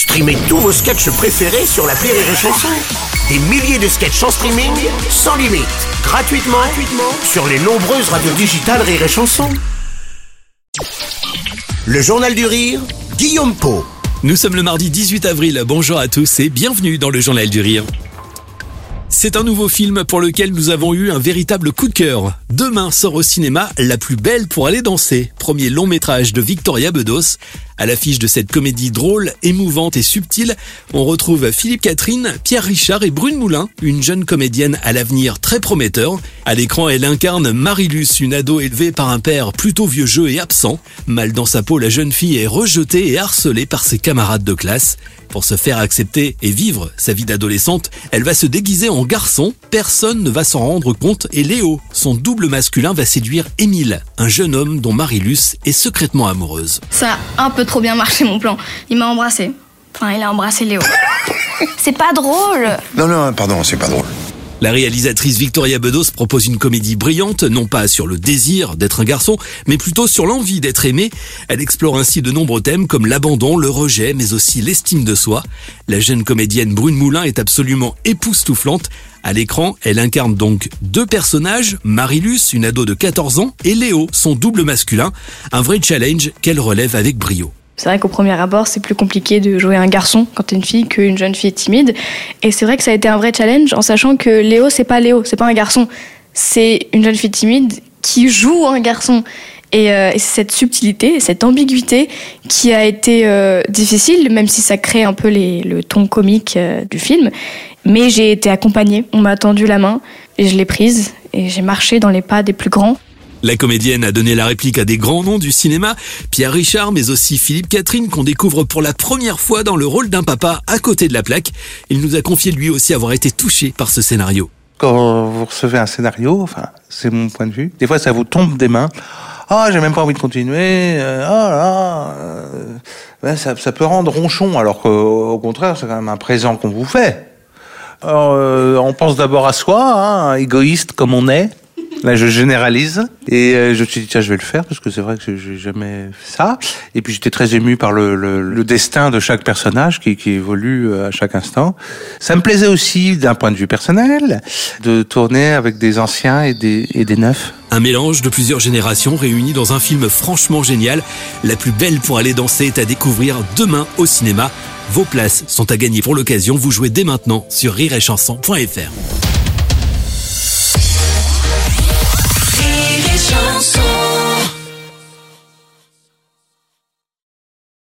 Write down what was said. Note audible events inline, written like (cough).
Streamez tous vos sketchs préférés sur la Rire et Chanson. Des milliers de sketchs en streaming, sans limite, gratuitement, gratuitement sur les nombreuses radios digitales Rire et Chanson. Le Journal du Rire, Guillaume Po. Nous sommes le mardi 18 avril. Bonjour à tous et bienvenue dans le Journal du Rire. C'est un nouveau film pour lequel nous avons eu un véritable coup de cœur. Demain sort au cinéma La plus belle pour aller danser, premier long métrage de Victoria Bedos. À l'affiche de cette comédie drôle, émouvante et subtile, on retrouve Philippe Catherine, Pierre Richard et Brune Moulin, une jeune comédienne à l'avenir très prometteur. À l'écran, elle incarne Marilus, une ado élevée par un père plutôt vieux jeu et absent. Mal dans sa peau, la jeune fille est rejetée et harcelée par ses camarades de classe. Pour se faire accepter et vivre sa vie d'adolescente, elle va se déguiser en garçon. Personne ne va s'en rendre compte et Léo, son double masculin, va séduire Émile, un jeune homme dont Marilus est secrètement amoureuse. Ça a un peu trop bien marché mon plan. Il m'a embrassé. Enfin, il a embrassé Léo. (laughs) C'est pas drôle. Non, non, pardon, c'est pas drôle. La réalisatrice Victoria Bedos propose une comédie brillante, non pas sur le désir d'être un garçon, mais plutôt sur l'envie d'être aimé. Elle explore ainsi de nombreux thèmes comme l'abandon, le rejet, mais aussi l'estime de soi. La jeune comédienne Brune Moulin est absolument époustouflante. À l'écran, elle incarne donc deux personnages, Marilus, une ado de 14 ans, et Léo, son double masculin, un vrai challenge qu'elle relève avec brio. C'est vrai qu'au premier abord, c'est plus compliqué de jouer un garçon quand t'es une fille qu'une jeune fille timide. Et c'est vrai que ça a été un vrai challenge en sachant que Léo, c'est pas Léo, c'est pas un garçon. C'est une jeune fille timide qui joue un garçon. Et, euh, c'est cette subtilité, cette ambiguïté qui a été euh, difficile, même si ça crée un peu le ton comique euh, du film. Mais j'ai été accompagnée, on m'a tendu la main et je l'ai prise et j'ai marché dans les pas des plus grands. La comédienne a donné la réplique à des grands noms du cinéma, Pierre Richard, mais aussi Philippe Catherine, qu'on découvre pour la première fois dans le rôle d'un papa à côté de la plaque. Il nous a confié lui aussi avoir été touché par ce scénario. Quand vous recevez un scénario, enfin, c'est mon point de vue, des fois ça vous tombe des mains. Ah, j'ai même pas envie de continuer. Euh, ah là, euh, ben, ça, ça peut rendre ronchon, alors qu'au contraire, c'est quand même un présent qu'on vous fait. Alors, euh, on pense d'abord à soi, hein, égoïste comme on est. Là, je généralise et euh, je me suis dit tiens, je vais le faire parce que c'est vrai que j'ai jamais fait ça. Et puis j'étais très ému par le, le, le destin de chaque personnage qui, qui évolue euh, à chaque instant. Ça me plaisait aussi d'un point de vue personnel de tourner avec des anciens et des, et des neufs. Un mélange de plusieurs générations réunies dans un film franchement génial. La plus belle pour aller danser est à découvrir demain au cinéma. Vos places sont à gagner pour l'occasion. Vous jouez dès maintenant sur rireetchanson.fr.